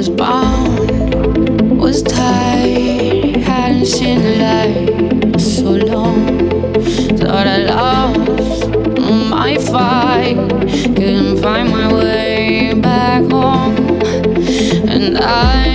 was bound, was tied. Hadn't seen the light so long. Thought I lost my fight, couldn't find my way back home, and I.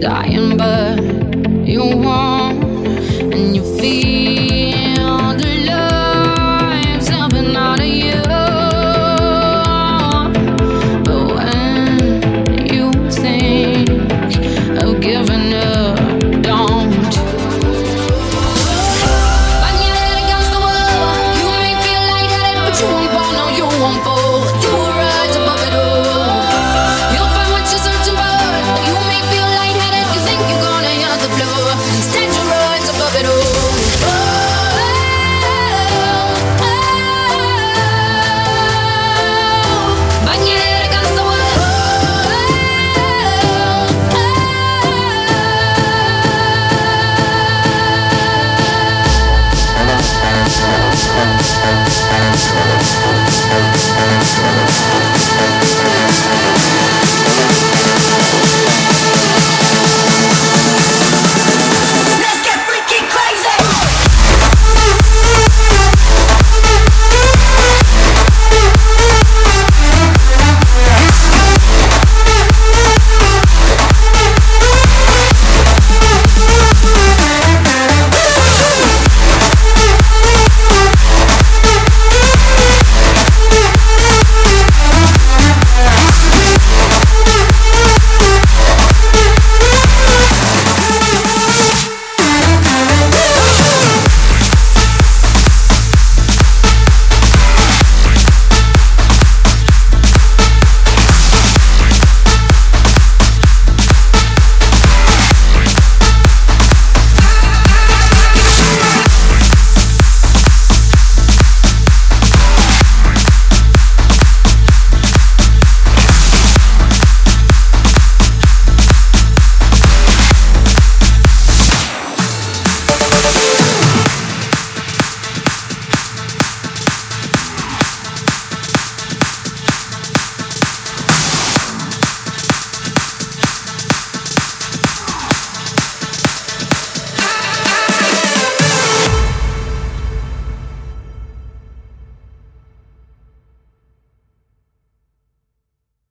Dying, but you won't.